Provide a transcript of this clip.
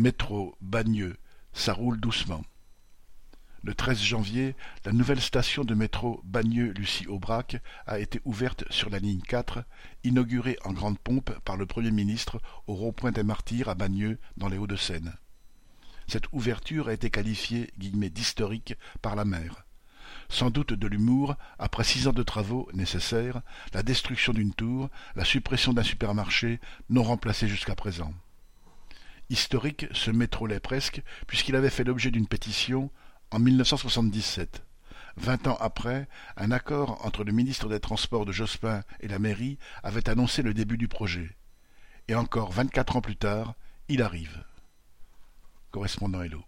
Métro Bagneux, ça roule doucement. Le treize janvier, la nouvelle station de métro Bagneux-Lucie-Aubrac a été ouverte sur la ligne 4, inaugurée en grande pompe par le Premier ministre au rond-point des Martyrs à Bagneux, dans les Hauts-de-Seine. Cette ouverture a été qualifiée d'historique par la maire. Sans doute de l'humour, après six ans de travaux nécessaires, la destruction d'une tour, la suppression d'un supermarché, non remplacé jusqu'à présent. Historique, ce métro l'est presque, puisqu'il avait fait l'objet d'une pétition en 1977. Vingt ans après, un accord entre le ministre des Transports de Jospin et la mairie avait annoncé le début du projet. Et encore vingt-quatre ans plus tard, il arrive. Correspondant Hello.